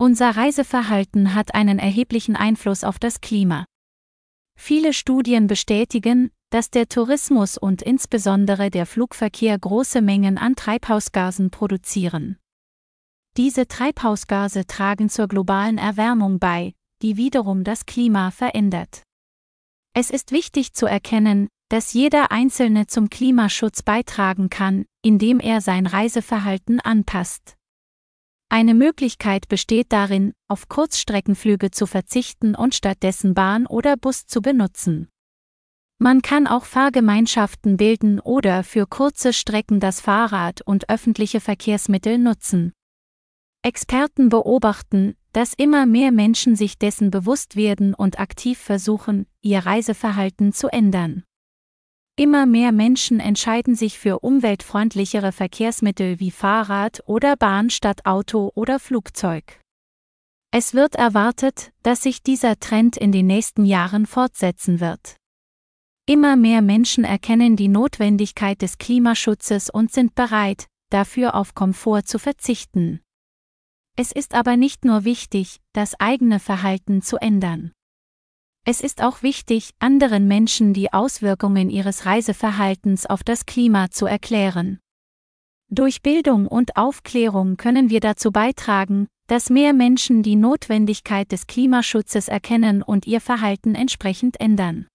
Unser Reiseverhalten hat einen erheblichen Einfluss auf das Klima. Viele Studien bestätigen, dass der Tourismus und insbesondere der Flugverkehr große Mengen an Treibhausgasen produzieren. Diese Treibhausgase tragen zur globalen Erwärmung bei, die wiederum das Klima verändert. Es ist wichtig zu erkennen, dass jeder Einzelne zum Klimaschutz beitragen kann, indem er sein Reiseverhalten anpasst. Eine Möglichkeit besteht darin, auf Kurzstreckenflüge zu verzichten und stattdessen Bahn oder Bus zu benutzen. Man kann auch Fahrgemeinschaften bilden oder für kurze Strecken das Fahrrad und öffentliche Verkehrsmittel nutzen. Experten beobachten, dass immer mehr Menschen sich dessen bewusst werden und aktiv versuchen, ihr Reiseverhalten zu ändern. Immer mehr Menschen entscheiden sich für umweltfreundlichere Verkehrsmittel wie Fahrrad oder Bahn statt Auto oder Flugzeug. Es wird erwartet, dass sich dieser Trend in den nächsten Jahren fortsetzen wird. Immer mehr Menschen erkennen die Notwendigkeit des Klimaschutzes und sind bereit, dafür auf Komfort zu verzichten. Es ist aber nicht nur wichtig, das eigene Verhalten zu ändern. Es ist auch wichtig, anderen Menschen die Auswirkungen ihres Reiseverhaltens auf das Klima zu erklären. Durch Bildung und Aufklärung können wir dazu beitragen, dass mehr Menschen die Notwendigkeit des Klimaschutzes erkennen und ihr Verhalten entsprechend ändern.